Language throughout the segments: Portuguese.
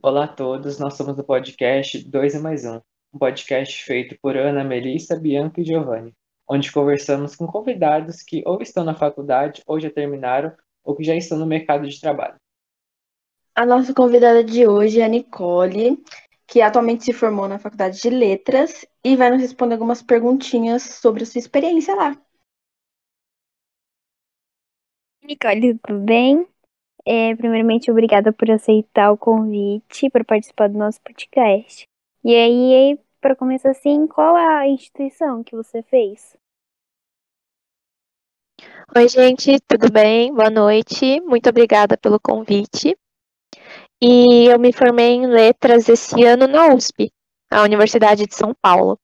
Olá a todos, nós somos do podcast 2 e mais 1, um podcast feito por Ana, Melissa, Bianca e Giovanni, onde conversamos com convidados que ou estão na faculdade ou já terminaram ou que já estão no mercado de trabalho. A nossa convidada de hoje é a Nicole, que atualmente se formou na Faculdade de Letras e vai nos responder algumas perguntinhas sobre a sua experiência lá. Nicole, tudo bem? É, primeiramente, obrigada por aceitar o convite para participar do nosso podcast. E aí, para começar assim, qual a instituição que você fez? Oi, gente, tudo bem? Boa noite. Muito obrigada pelo convite. E eu me formei em letras esse ano na USP, a Universidade de São Paulo.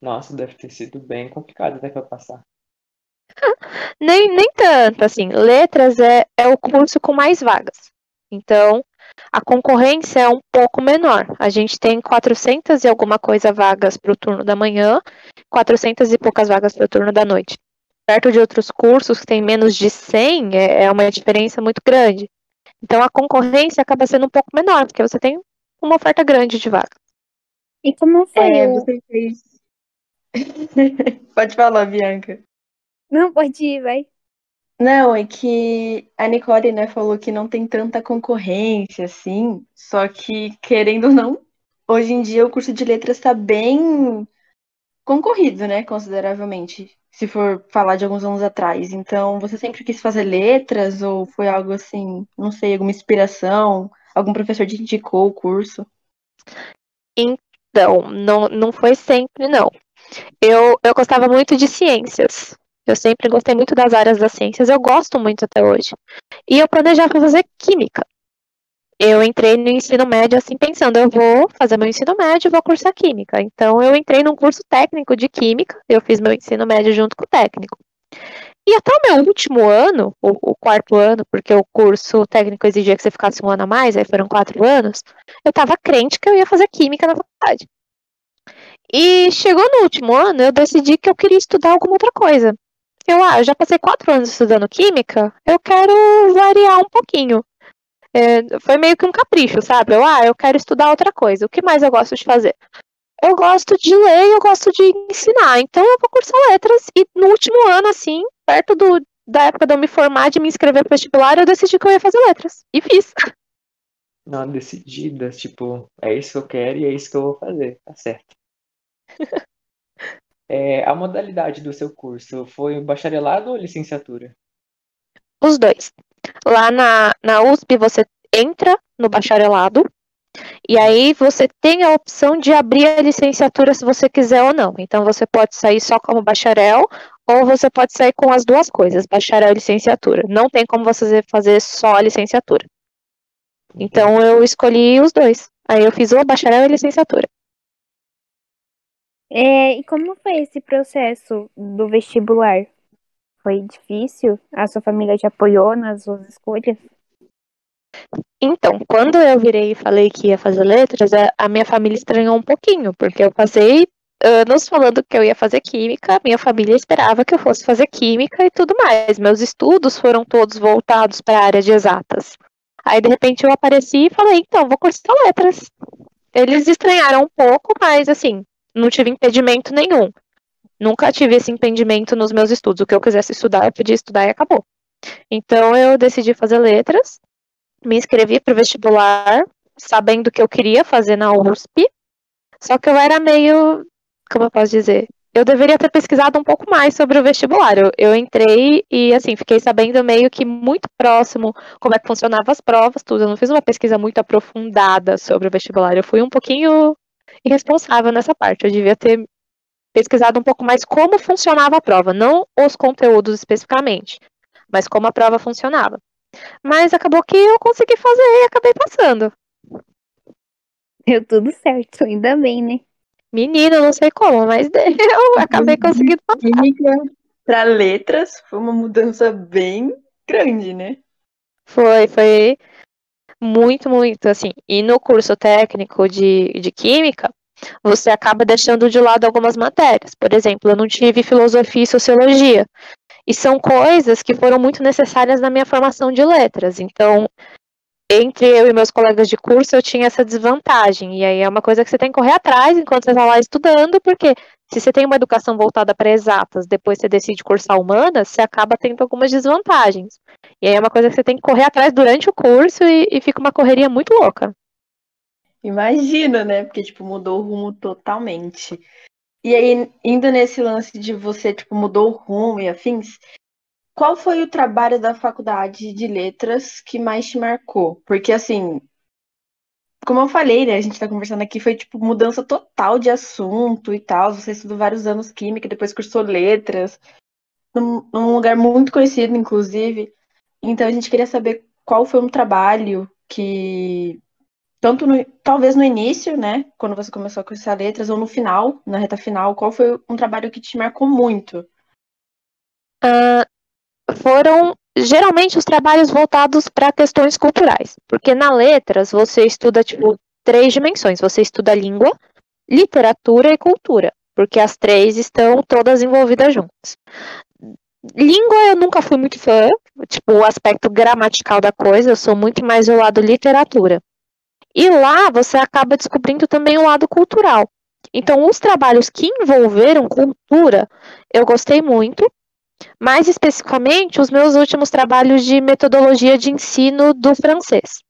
Nossa, deve ter sido bem complicado até para passar. Nem, nem tanto, assim. Letras é, é o curso com mais vagas. Então, a concorrência é um pouco menor. A gente tem 400 e alguma coisa vagas para o turno da manhã, 400 e poucas vagas para o turno da noite. Perto de outros cursos que tem menos de 100, é, é uma diferença muito grande. Então, a concorrência acaba sendo um pouco menor, porque você tem uma oferta grande de vagas. E como foi? É, você fez. Pode falar, Bianca. Não, pode ir, vai. Não, é que a Nicole, né, falou que não tem tanta concorrência, assim, só que, querendo ou não, hoje em dia o curso de letras está bem concorrido, né, consideravelmente, se for falar de alguns anos atrás. Então, você sempre quis fazer letras ou foi algo assim, não sei, alguma inspiração, algum professor te indicou o curso? Então, não, não foi sempre, não. Eu, eu gostava muito de ciências. Eu sempre gostei muito das áreas das ciências, eu gosto muito até hoje. E eu planejava fazer química. Eu entrei no ensino médio assim pensando, eu vou fazer meu ensino médio e vou cursar química. Então eu entrei num curso técnico de química, eu fiz meu ensino médio junto com o técnico. E até o meu último ano, o, o, quarto ano, porque o curso técnico exigia que você ficasse um ano a mais, aí foram quatro anos, eu tava crente que eu ia fazer química na faculdade. E chegou no último ano, eu decidi que eu queria estudar alguma outra coisa eu, ah, eu já passei quatro anos estudando química, eu quero variar um pouquinho. É, foi meio que um capricho, sabe? Eu, ah, eu quero estudar outra coisa. O que mais eu gosto de fazer? Eu gosto de ler e eu gosto de ensinar. Então eu vou cursar letras. E no último ano, assim, perto do, da época de eu me formar, de me inscrever para vestibular, eu decidi que eu ia fazer letras. E fiz. Não, decidida, tipo, é isso que eu quero e é isso que eu vou fazer. Tá certo. É, a modalidade do seu curso foi bacharelado ou licenciatura? Os dois. Lá na, na USP você entra no bacharelado e aí você tem a opção de abrir a licenciatura se você quiser ou não. Então você pode sair só como bacharel ou você pode sair com as duas coisas, bacharel e licenciatura. Não tem como você fazer só a licenciatura. Então eu escolhi os dois. Aí eu fiz o bacharel e licenciatura. É, e como foi esse processo do vestibular? Foi difícil? A sua família te apoiou nas suas escolhas? Então, quando eu virei e falei que ia fazer letras, a minha família estranhou um pouquinho, porque eu passei anos falando que eu ia fazer química, minha família esperava que eu fosse fazer química e tudo mais. Meus estudos foram todos voltados para a área de exatas. Aí, de repente, eu apareci e falei, então, vou cursar letras. Eles estranharam um pouco, mas assim, não tive impedimento nenhum. Nunca tive esse impedimento nos meus estudos. O que eu quisesse estudar, eu podia estudar e acabou. Então eu decidi fazer letras, me inscrevi para o vestibular, sabendo que eu queria fazer na USP. Só que eu era meio, como eu posso dizer, eu deveria ter pesquisado um pouco mais sobre o vestibular. Eu, eu, entrei e, assim, fiquei sabendo meio que muito próximo como é que funcionavam as provas, tudo. Eu não fiz uma pesquisa muito aprofundada sobre o vestibular. Eu fui um pouquinho irresponsável nessa parte. Eu devia ter pesquisado um pouco mais como funcionava a prova, não os conteúdos especificamente, mas como a prova funcionava. Mas acabou que eu consegui fazer e acabei passando. Deu tudo certo, ainda bem, né? Menina, não sei como, mas deu. Acabei conseguindo passar. Para letras foi uma mudança bem grande, né? Foi, foi muito, muito, assim. E no curso técnico de, de Química, você acaba deixando de lado algumas matérias. Por exemplo, eu não tive filosofia e sociologia. E são coisas que foram muito necessárias na minha formação de letras. Então, entre eu e meus colegas de curso, eu tinha essa desvantagem. E aí é uma coisa que você tem que correr atrás enquanto você está lá estudando, porque se você tem uma educação voltada para exatas, depois você decide cursar humanas, você acaba tendo algumas desvantagens. E aí é uma coisa que você tem que correr atrás durante o curso e, e fica uma correria muito louca. Imagina, né? Porque, tipo, mudou o rumo totalmente. E aí, indo nesse lance de você, tipo, mudou o rumo e afins, qual foi o trabalho da faculdade de letras que mais te marcou? Porque, assim, como eu falei, né, a gente tá conversando aqui, foi, tipo, mudança total de assunto e tal. Você estudou vários anos química, depois cursou letras, num, num lugar muito conhecido, inclusive. Então, a gente queria saber qual foi um trabalho que tanto no, talvez no início, né, quando você começou a cursar letras, ou no final, na reta final, qual foi um trabalho que te marcou muito? Uh, foram geralmente os trabalhos voltados para questões culturais, porque na letras você estuda tipo três dimensões, você estuda língua, literatura e cultura, porque as três estão todas envolvidas juntas. Língua eu nunca fui muito fã, tipo o aspecto gramatical da coisa, eu sou muito mais do lado literatura. E lá você acaba descobrindo também o lado cultural. Então, os trabalhos que envolveram cultura, eu gostei muito. Mais especificamente, os meus últimos trabalhos de metodologia de ensino do francês.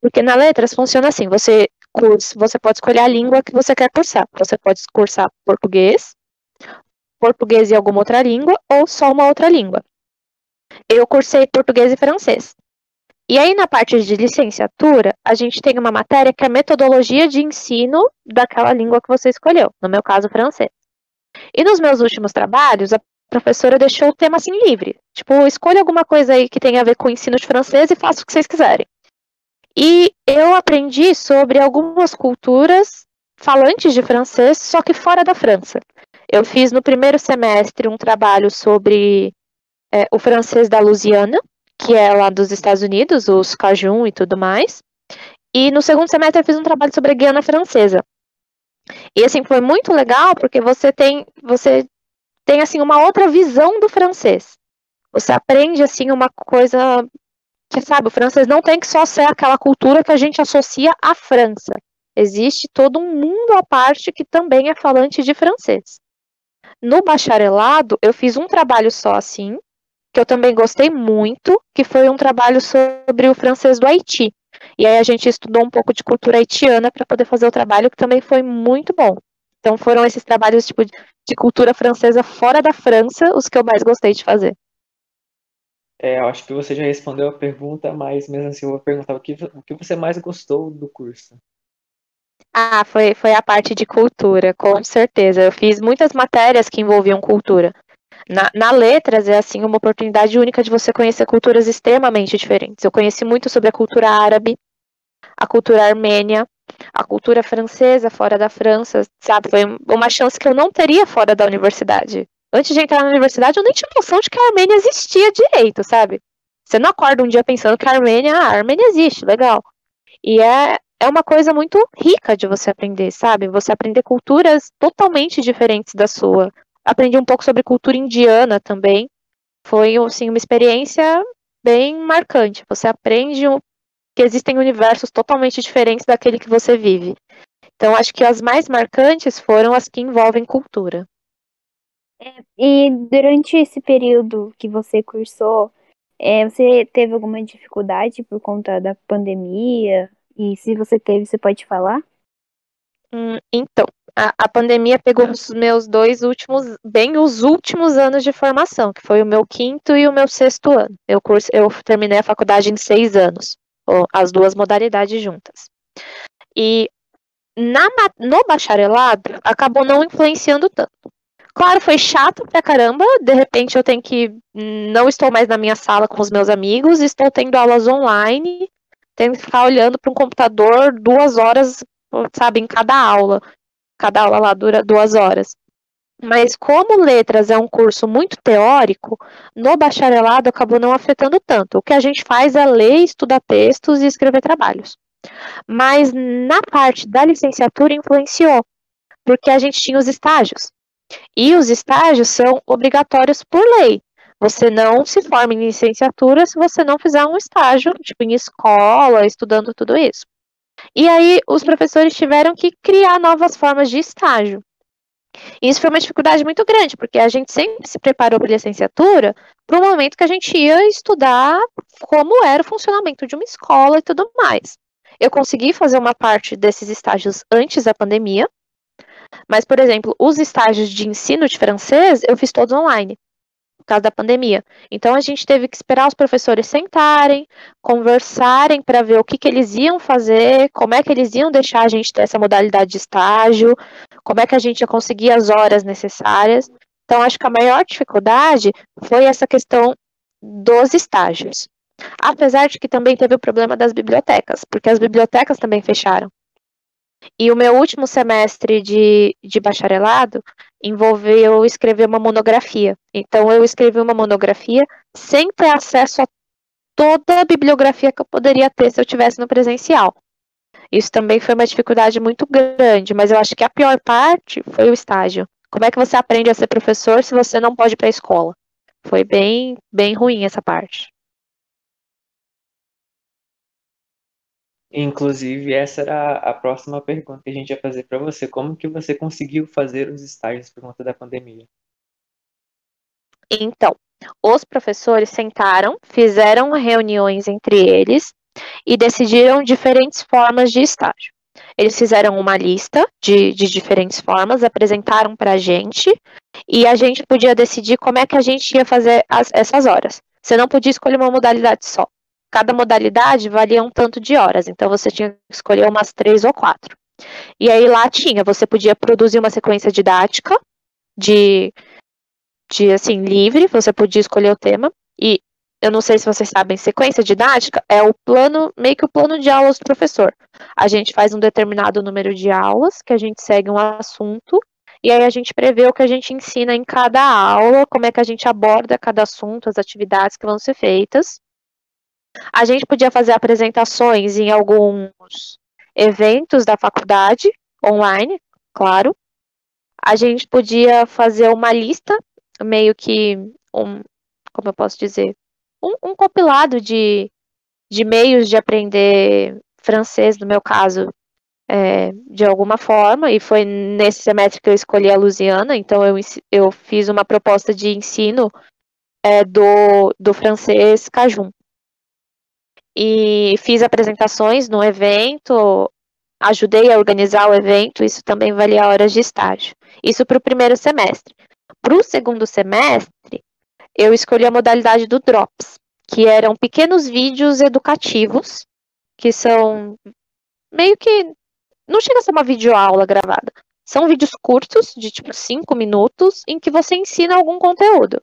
Porque na letras funciona assim: você cursa, você pode escolher a língua que você quer cursar. Você pode cursar português, português e alguma outra língua, ou só uma outra língua. Eu cursei português e francês. E aí, na parte de licenciatura, a gente tem uma matéria que é metodologia de ensino daquela língua que você escolheu, no meu caso, francês. E nos meus últimos trabalhos, a professora deixou o tema assim livre. Tipo, escolha alguma coisa aí que tenha a ver com o ensino de francês e faça o que vocês quiserem. E eu aprendi sobre algumas culturas falantes de francês, só que fora da França. Eu fiz no primeiro semestre um trabalho sobre é, o francês da Louisiana, que é lá dos Estados Unidos, os Cajun e tudo mais. E no segundo semestre eu fiz um trabalho sobre a Guiana Francesa. E assim, foi muito legal porque você tem, você tem assim uma outra visão do francês. Você aprende assim uma coisa que sabe, o francês não tem que só ser aquela cultura que a gente associa à França. Existe todo um mundo à parte que também é falante de francês. No bacharelado, eu fiz um trabalho só assim, que eu também gostei muito, que foi um trabalho sobre o francês do Haiti. E aí a gente estudou um pouco de cultura haitiana para poder fazer o trabalho, que também foi muito bom. Então foram esses trabalhos tipo de cultura francesa fora da França os que eu mais gostei de fazer. É, eu acho que você já respondeu a pergunta, mas mesmo assim eu vou perguntar o que, o que você mais gostou do curso. Ah, foi, foi a parte de cultura, com certeza. Eu fiz muitas matérias que envolviam cultura. Na, na, letras é assim uma oportunidade única de você conhecer culturas extremamente diferentes. Eu conheci muito sobre a cultura árabe, a cultura armênia, a cultura francesa fora da França, sabe? Foi uma chance que eu não teria fora da universidade. Antes de entrar na universidade, eu nem tinha noção de que a Armênia existia direito, sabe? Você não acorda um dia pensando que a Armênia, ah, a Armênia existe, legal. E é, é uma coisa muito rica de você aprender, sabe? Você aprender culturas totalmente diferentes da sua aprendi um pouco sobre cultura indiana também. Foi assim, uma experiência bem marcante. Você aprende que existem universos totalmente diferentes daquele que você vive. Então, acho que as mais marcantes foram as que envolvem cultura. É, e durante esse período que você cursou, é, você teve alguma dificuldade por conta da pandemia? E se você teve, você pode falar? Hum, então, a, a, pandemia pegou os meus dois últimos, bem os últimos anos de formação, que foi o meu quinto e o meu sexto ano. Eu, curso, eu terminei a faculdade em seis anos, as duas modalidades juntas. E na, no bacharelado, acabou não influenciando tanto. Claro, foi chato pra caramba. De repente eu tenho que. Não estou mais na minha sala com os meus amigos, estou tendo aulas online, tenho que ficar olhando para um computador duas horas sabe, em cada aula. Cada aula lá dura duas horas. Mas como letras é um curso muito teórico, no bacharelado acabou não afetando tanto. O que a gente faz é ler, estudar textos e escrever trabalhos. Mas na parte da licenciatura influenciou, porque a gente tinha os estágios. E os estágios são obrigatórios por lei. Você não se forma em licenciatura se você não fizer um estágio, tipo, em escola, estudando tudo isso. E aí os professores tiveram que criar novas formas de estágio. E isso foi uma dificuldade muito grande, porque a gente sempre se preparou para a licenciatura para o momento que a gente ia estudar como era o funcionamento de uma escola e tudo mais. Eu consegui fazer uma parte desses estágios antes da pandemia, mas, por exemplo, os estágios de ensino de francês eu fiz todos online por causa da pandemia. Então a gente teve que esperar os professores sentarem, conversarem para ver o que, que eles iam fazer, como é que eles iam deixar a gente ter essa modalidade de estágio, como é que a gente ia conseguir as horas necessárias. Então acho que a maior dificuldade foi essa questão dos estágios. Apesar de que também teve o problema das bibliotecas, porque as bibliotecas também fecharam. E o meu último semestre de, de bacharelado envolveu escrever uma monografia. Então, eu escrevi uma monografia sem ter acesso a toda a bibliografia que eu poderia ter se eu tivesse no presencial. Isso também foi uma dificuldade muito grande, mas eu acho que a pior parte foi o estágio. Como é que você aprende a ser professor se você não pode ir para a escola? Foi bem, bem ruim essa parte. Inclusive, essa era a próxima pergunta que a gente ia fazer para você. Como que você conseguiu fazer os estágios por conta da pandemia? Então, os professores sentaram, fizeram reuniões entre eles e decidiram diferentes formas de estágio. Eles fizeram uma lista de, de diferentes formas, apresentaram para a gente e a gente podia decidir como é que a gente ia fazer as, essas horas. Você não podia escolher uma modalidade só cada modalidade valia um tanto de horas, então você tinha que escolher umas três ou quatro. E aí lá tinha, você podia produzir uma sequência didática de, de assim, livre, você podia escolher o tema, e eu não sei se vocês sabem, sequência didática é o plano, meio que o plano de aulas do professor. A gente faz um determinado número de aulas, que a gente segue um assunto, e aí a gente prevê o que a gente ensina em cada aula, como é que a gente aborda cada assunto, as atividades que vão ser feitas. A gente podia fazer apresentações em alguns eventos da faculdade, online, claro. A gente podia fazer uma lista, meio que um, como eu posso dizer, um, um compilado de, de meios de aprender francês, no meu caso, é, de alguma forma, e foi nesse semestre que eu escolhi a Lusiana, então eu, eu fiz uma proposta de ensino é, do, do francês Cajun e fiz apresentações no evento, ajudei a organizar o evento, isso também valia horas de estágio. Isso para o primeiro semestre. Para o segundo semestre, eu escolhi a modalidade do Drops, que eram pequenos vídeos educativos, que são meio que. Não chega a ser uma videoaula gravada. São vídeos curtos, de tipo 5 minutos, em que você ensina algum conteúdo.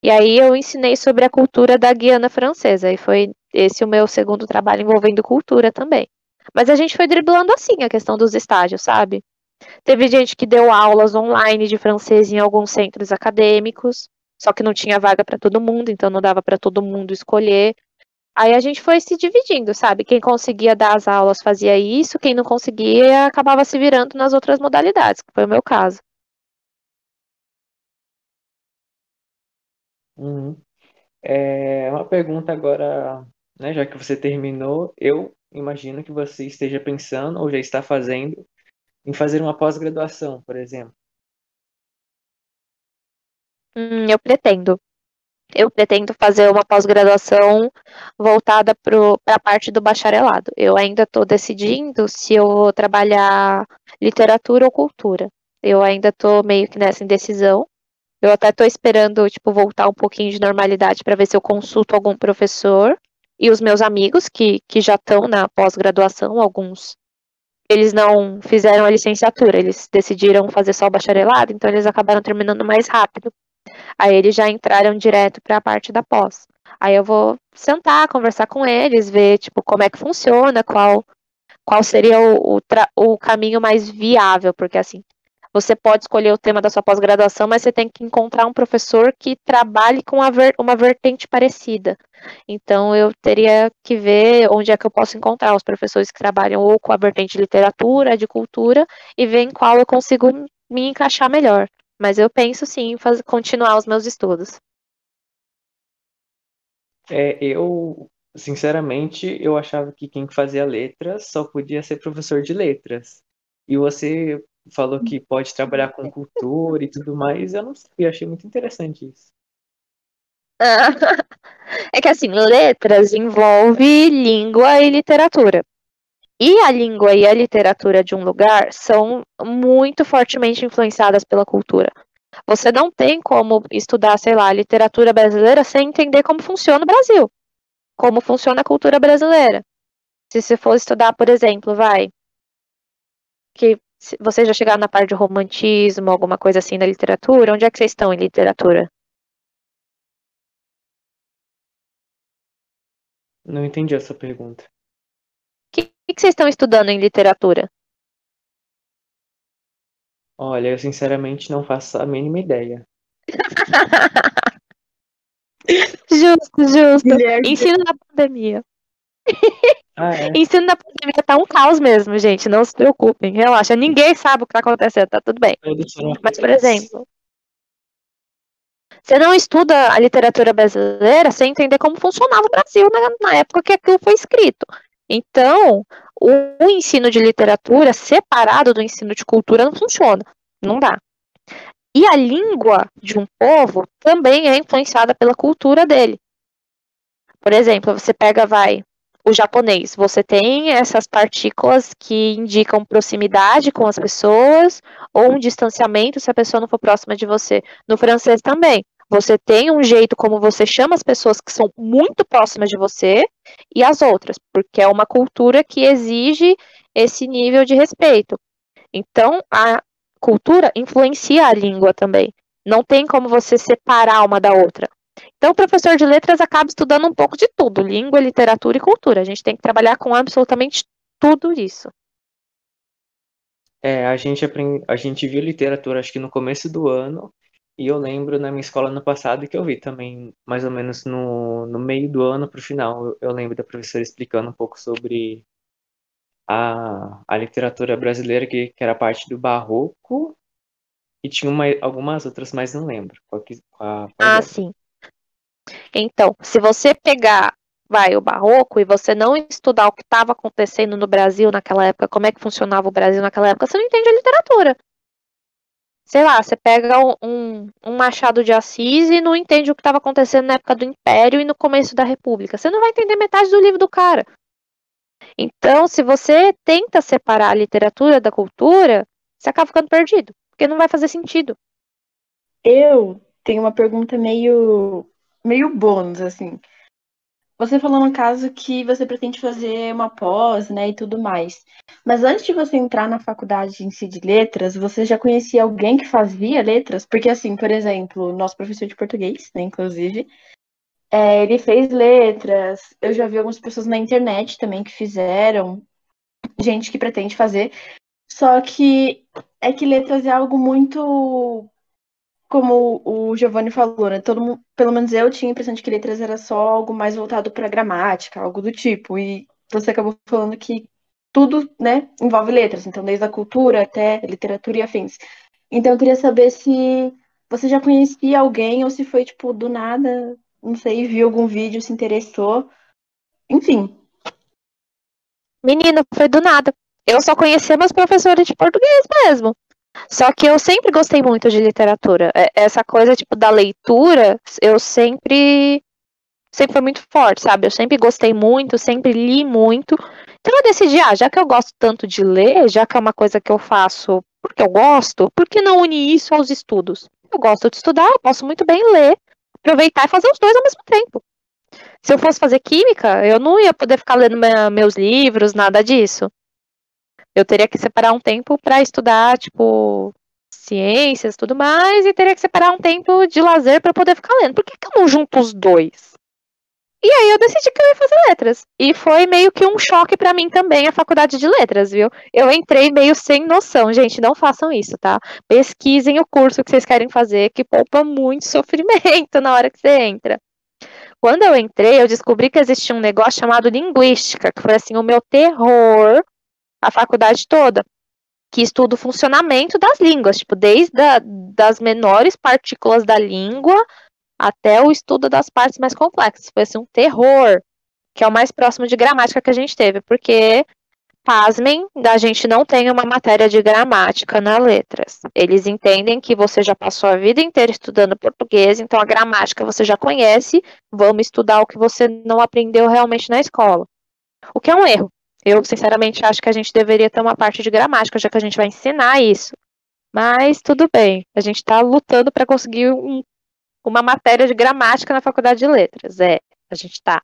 E aí eu ensinei sobre a cultura da Guiana Francesa, e foi esse o meu segundo trabalho envolvendo cultura também. Mas a gente foi driblando assim a questão dos estágios, sabe? Teve gente que deu aulas online de francês em alguns centros acadêmicos, só que não tinha vaga para todo mundo, então não dava para todo mundo escolher. Aí a gente foi se dividindo, sabe? Quem conseguia dar as aulas fazia isso, quem não conseguia acabava se virando nas outras modalidades, que foi o meu caso. Uhum. É, uma pergunta agora né? Já que você terminou, eu imagino que você esteja pensando ou já está fazendo em fazer uma pós-graduação, por exemplo. Hum, eu pretendo. Eu pretendo fazer uma pós-graduação voltada para a parte do bacharelado. Eu ainda estou decidindo se eu vou trabalhar literatura ou cultura. Eu ainda estou meio que nessa indecisão. Eu até estou esperando tipo voltar um pouquinho de normalidade para ver se eu consulto algum professor e os meus amigos que, que já estão na pós-graduação, alguns eles não fizeram a licenciatura, eles decidiram fazer só o bacharelado, então eles acabaram terminando mais rápido. Aí eles já entraram direto para a parte da pós. Aí eu vou sentar, conversar com eles, ver tipo como é que funciona, qual qual seria o, o, o caminho mais viável, porque assim, você pode escolher o tema da sua pós-graduação, mas você tem que encontrar um professor que trabalhe com ver, uma vertente parecida. Então, eu teria que ver onde é que eu posso encontrar os professores que trabalham ou com a vertente de literatura, de cultura, e ver em qual eu consigo me encaixar melhor. Mas eu penso sim em fazer, continuar os meus estudos. É, eu, sinceramente, eu achava que quem fazia letras só podia ser professor de letras. E você falou que pode trabalhar com cultura e tudo mais, eu não sei, eu achei muito interessante isso. É que assim, letras envolve língua e literatura. E a língua e a literatura de um lugar são muito fortemente influenciadas pela cultura. Você não tem como estudar, sei lá, literatura brasileira sem entender como funciona o Brasil, como funciona a cultura brasileira. Se você for estudar, por exemplo, vai, que você já chegaram na parte de romantismo, alguma coisa assim na literatura, onde é que vocês estão em literatura? Não entendi essa pergunta. O que, que vocês estão estudando em literatura? Olha, eu sinceramente não faço a mínima ideia. justo, justo. Guilherme. Ensino na pandemia. Ah, é? Ensino na pandemia tá um caos mesmo, gente. Não se preocupem, relaxa. Ninguém sabe o que tá acontecendo, tá tudo bem. Mas, por exemplo, você não estuda a literatura brasileira sem entender como funcionava o Brasil na, na época que aquilo foi escrito. Então, o ensino de literatura separado do ensino de cultura não funciona. Não dá. E a língua de um povo também é influenciada pela cultura dele. Por exemplo, você pega, vai, o japonês. Você tem essas partículas que indicam proximidade com as pessoas ou um distanciamento se a pessoa não for próxima de você. No francês também. Você tem um jeito como você chama as pessoas que são muito próximas de você e as outras, porque é uma cultura que exige esse nível de respeito. Então, a cultura influencia a língua também. Não tem como você separar uma da outra. Então, o professor de letras acaba estudando um pouco de tudo: língua, literatura e cultura. A gente tem que trabalhar com absolutamente tudo isso. É, a gente aprende, a gente viu literatura acho que no começo do ano e eu lembro na minha escola no passado que eu vi também, mais ou menos no, no meio do ano para o final, eu, lembro da professora explicando um pouco sobre a, a literatura brasileira, que, que era parte do barroco, e tinha uma, algumas outras, mas não lembro. Qual que, qual, qual ah, sim. Então, se você pegar, vai, o barroco, e você não estudar o que estava acontecendo no Brasil naquela época, como é que funcionava o Brasil naquela época, você não entende a literatura sei lá, você pega um, um Machado de Assis e não entende o que estava acontecendo na época do Império e no começo da República. Você não vai entender metade do livro do cara. Então, se você tenta separar a literatura da cultura, você acaba ficando perdido, porque não vai fazer sentido. Eu tenho uma pergunta meio meio bônus assim. Você falou no caso que você pretende fazer uma pós, né, e tudo mais. Mas antes de você entrar na faculdade em si de letras, você já conhecia alguém que fazia letras? Porque, assim, por exemplo, nosso professor de português, né, inclusive, é, ele fez letras. Eu já vi algumas pessoas na internet também que fizeram, gente que pretende fazer. Só que é que letras é algo muito como o Giovanni falou, né? Todo mundo, pelo menos eu tinha a impressão de que letras era só algo mais voltado para gramática, algo do tipo. E você acabou falando que tudo, né, envolve letras, então desde a cultura até literatura e afins. Então eu queria saber se você já conhecia alguém ou se foi tipo do nada, não sei, viu algum vídeo, se interessou. Enfim. Menina, foi do nada. Eu só conhecia meus professores de português mesmo. Só que eu sempre gostei muito de literatura. É, essa coisa, tipo, da leitura, eu sempre. Sempre foi muito forte, sabe? Eu sempre gostei muito, sempre li muito. Então eu decidi, ah, já que eu gosto tanto de ler, já que é uma coisa que eu faço porque eu gosto, por que não unir isso aos estudos? Eu gosto de estudar, eu posso muito bem ler, aproveitar e fazer os dois ao mesmo tempo. Se eu fosse fazer química, eu não ia poder ficar lendo meus livros, nada disso eu teria que separar um tempo para estudar, tipo, ciências tudo mais, e teria que separar um tempo de lazer para poder ficar lendo. Por que, que eu não junto os dois? E aí eu decidi que eu ia fazer letras. E foi meio que um choque para mim também a faculdade de letras, viu? Eu entrei meio sem noção, gente, não façam isso, tá? Pesquisem o curso que vocês querem fazer, que poupa muito sofrimento na hora que você entra. Quando eu entrei, eu descobri que existia um negócio chamado linguística, que foi assim o meu terror a faculdade toda, que estuda o funcionamento das línguas, tipo, desde a, das menores partículas da língua até o estudo das partes mais complexas. Foi assim, um terror, que é o mais próximo de gramática que a gente teve, porque pasmem, a gente não tem uma matéria de gramática na letras. Eles entendem que você já passou a vida inteira estudando português, então a gramática você já conhece, vamos estudar o que você não aprendeu realmente na escola. O que é um erro. Eu, sinceramente, acho que a gente deveria ter uma parte de gramática, já que a gente vai ensinar isso. Mas tudo bem, a gente está lutando para conseguir um, uma matéria de gramática na faculdade de letras. É, a gente está.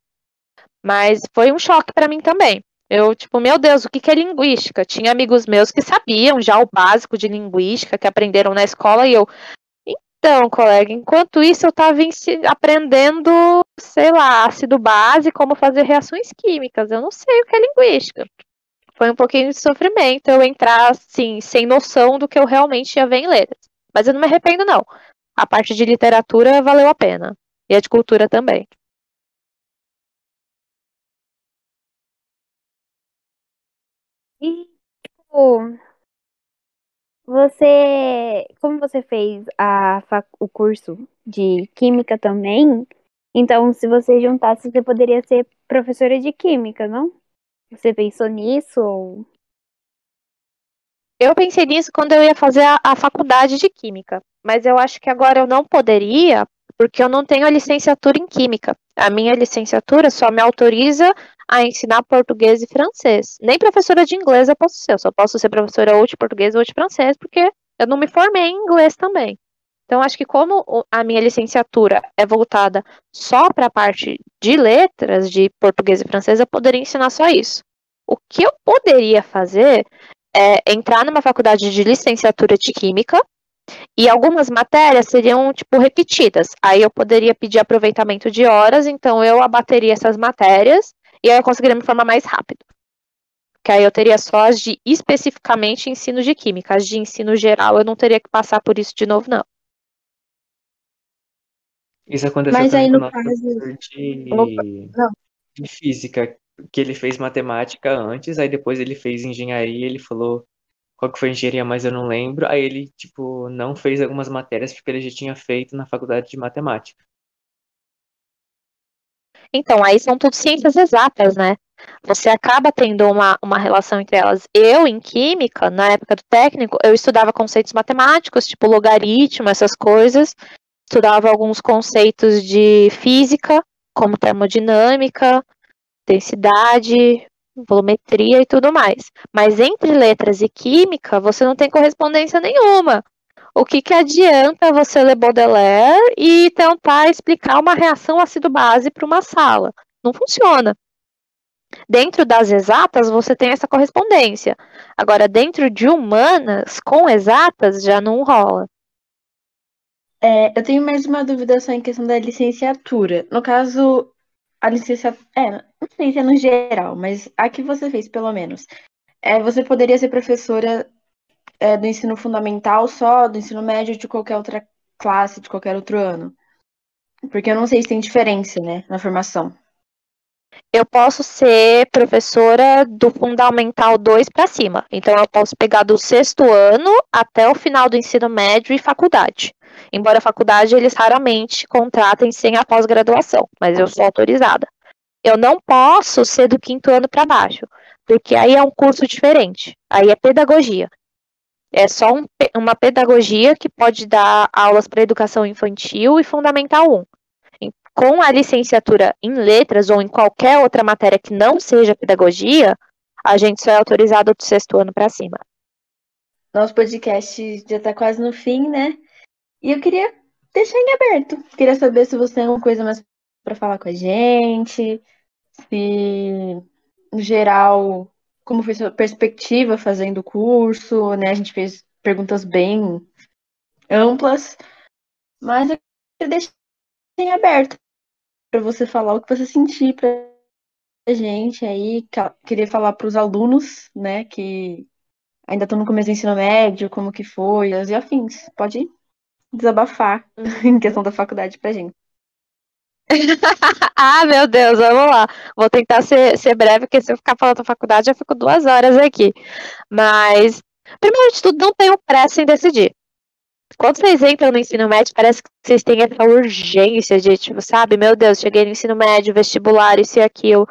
Mas foi um choque para mim também. Eu, tipo, meu Deus, o que, que é linguística? Tinha amigos meus que sabiam já o básico de linguística, que aprenderam na escola, e eu, então, colega, enquanto isso eu estava aprendendo, sei lá, ácido base, como fazer reações químicas. Eu não sei o que é linguística. Foi um pouquinho de sofrimento eu entrar, assim, sem noção do que eu realmente ia ver em letras. Mas eu não me arrependo, não. A parte de literatura valeu a pena. E a de cultura também. E, tipo, você, como você fez a, o curso de química também, então se você juntasse, você poderia ser professora de química, não? Você pensou nisso? Ou... Eu pensei nisso quando eu ia fazer a, a faculdade de química, mas eu acho que agora eu não poderia, porque eu não tenho a licenciatura em química. A minha licenciatura só me autoriza a ensinar português e francês. Nem professora de inglês eu posso ser, eu só posso ser professora ou de português ou de francês, porque eu não me formei em inglês também. Então, acho que como a minha licenciatura é voltada só para a parte de letras, de português e francês, eu poderia ensinar só isso. O que eu poderia fazer é entrar numa faculdade de licenciatura de química e algumas matérias seriam, tipo, repetidas. Aí eu poderia pedir aproveitamento de horas, então eu abateria essas matérias e aí eu conseguiria me formar mais rápido. Que aí eu teria só as de especificamente ensino de química. As de ensino geral eu não teria que passar por isso de novo, não. Isso aconteceu Mas aí, no caso... de... de física, que ele fez matemática antes, aí depois ele fez engenharia, ele falou qual que foi a engenharia, mas eu não lembro. Aí ele, tipo, não fez algumas matérias porque ele já tinha feito na faculdade de matemática. Então, aí são tudo ciências exatas, né? Você acaba tendo uma, uma relação entre elas. Eu, em química, na época do técnico, eu estudava conceitos matemáticos, tipo logaritmo, essas coisas. Estudava alguns conceitos de física, como termodinâmica, densidade, volumetria e tudo mais. Mas entre letras e química, você não tem correspondência nenhuma. O que, que adianta você ler Baudelaire e tentar explicar uma reação ácido-base para uma sala? Não funciona. Dentro das exatas, você tem essa correspondência. Agora, dentro de humanas, com exatas, já não rola. É, eu tenho mais uma dúvida só em questão da licenciatura. No caso, a licenciatura. É, não sei se é no geral, mas a que você fez, pelo menos. É, você poderia ser professora é, do ensino fundamental só, do ensino médio, de qualquer outra classe, de qualquer outro ano? Porque eu não sei se tem diferença, né, na formação. Eu posso ser professora do Fundamental 2 para cima. Então, eu posso pegar do sexto ano até o final do ensino médio e faculdade. Embora a faculdade eles raramente contratem sem a pós-graduação, mas eu sou autorizada. Eu não posso ser do quinto ano para baixo, porque aí é um curso diferente. Aí é pedagogia. É só um, uma pedagogia que pode dar aulas para educação infantil e fundamental 1. Com a licenciatura em letras ou em qualquer outra matéria que não seja pedagogia, a gente só é autorizado do sexto ano para cima. Nosso podcast já está quase no fim, né? E eu queria deixar em aberto. Queria saber se você tem alguma coisa mais para falar com a gente, se, no geral, como foi sua perspectiva fazendo o curso, né? A gente fez perguntas bem amplas, mas eu queria deixar em aberto para você falar o que você sentir para a gente aí. Queria falar para os alunos, né, que ainda estão no começo do ensino médio, como que foi, e afins. Pode desabafar em questão da faculdade pra gente. ah, meu Deus, vamos lá. Vou tentar ser, ser breve, porque se eu ficar falando da faculdade, eu fico duas horas aqui. Mas, primeiro de tudo, não tenho pressa em decidir. quando vocês entram no ensino médio, parece que vocês têm essa urgência de, tipo, sabe, meu Deus, cheguei no ensino médio, vestibular, isso e aquilo.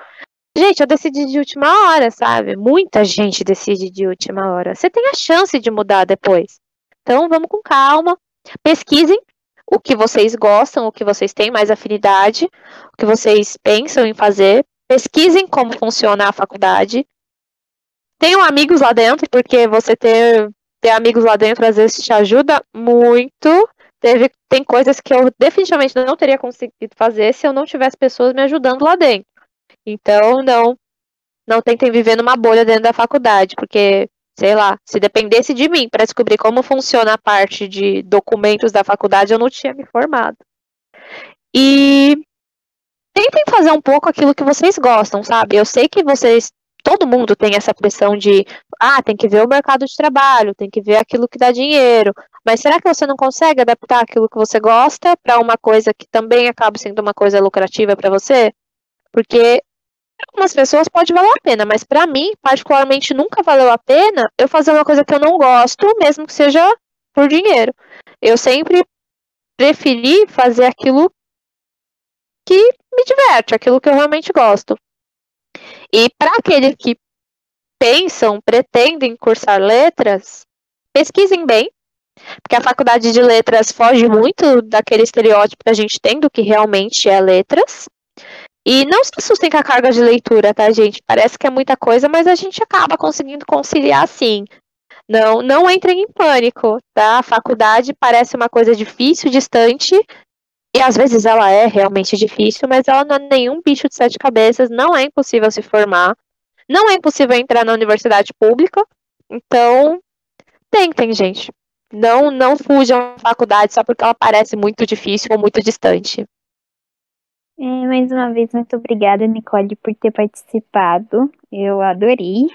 Gente, eu decidi de última hora, sabe? Muita gente decide de última hora. Você tem a chance de mudar depois. Então, vamos com calma. Pesquisem o que vocês gostam, o que vocês têm mais afinidade, o que vocês pensam em fazer. Pesquisem como funciona a faculdade. Tenham amigos lá dentro, porque você ter, ter amigos lá dentro às vezes te ajuda muito. Teve, tem coisas que eu definitivamente não teria conseguido fazer se eu não tivesse pessoas me ajudando lá dentro. Então, não, não tentem viver numa bolha dentro da faculdade, porque, sei lá, se dependesse de mim para descobrir como funciona a parte de documentos da faculdade, eu não tinha me formado. E tentem fazer um pouco aquilo que vocês gostam, sabe? Eu sei que vocês, todo mundo tem essa pressão de, ah, tem que ver o mercado de trabalho, tem que ver aquilo que dá dinheiro. Mas será que você não consegue adaptar aquilo que você gosta para uma coisa que também acaba sendo uma coisa lucrativa para você? Porque algumas pessoas pode valer a pena, mas para mim, particularmente, nunca valeu a pena eu fazer uma coisa que eu não gosto, mesmo que seja por dinheiro. Eu sempre preferi fazer aquilo que me diverte, aquilo que eu realmente gosto. E para aqueles que pensam, pretendem cursar letras, pesquisem bem, porque a faculdade de letras foge muito daquele estereótipo que a gente tem do que realmente é letras. E não se assustem com a carga de leitura, tá, gente? Parece que é muita coisa, mas a gente acaba conseguindo conciliar sim. Não, não entrem em pânico, tá? A faculdade parece uma coisa difícil, distante, e às vezes ela é realmente difícil, mas ela não é nenhum bicho de sete cabeças, não é impossível se formar, não é impossível entrar na universidade pública. Então, tentem, gente. Não, não fujam da faculdade só porque ela parece muito difícil ou muito distante. É, mais uma vez, muito obrigada, Nicole, por ter participado. Eu adorei.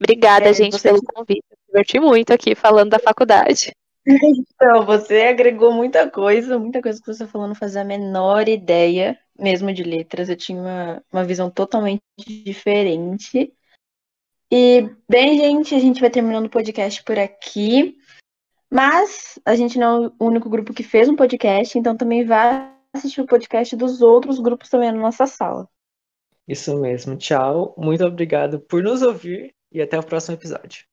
Obrigada, é, gente, você... pelo convite. Me diverti muito aqui falando da faculdade. Então, você agregou muita coisa, muita coisa que você falou, não fazia a menor ideia, mesmo de letras. Eu tinha uma, uma visão totalmente diferente. E, bem, gente, a gente vai terminando o podcast por aqui. Mas a gente não é o único grupo que fez um podcast, então também vai assistir o podcast dos outros grupos também na nossa sala. Isso mesmo. Tchau. Muito obrigado por nos ouvir e até o próximo episódio.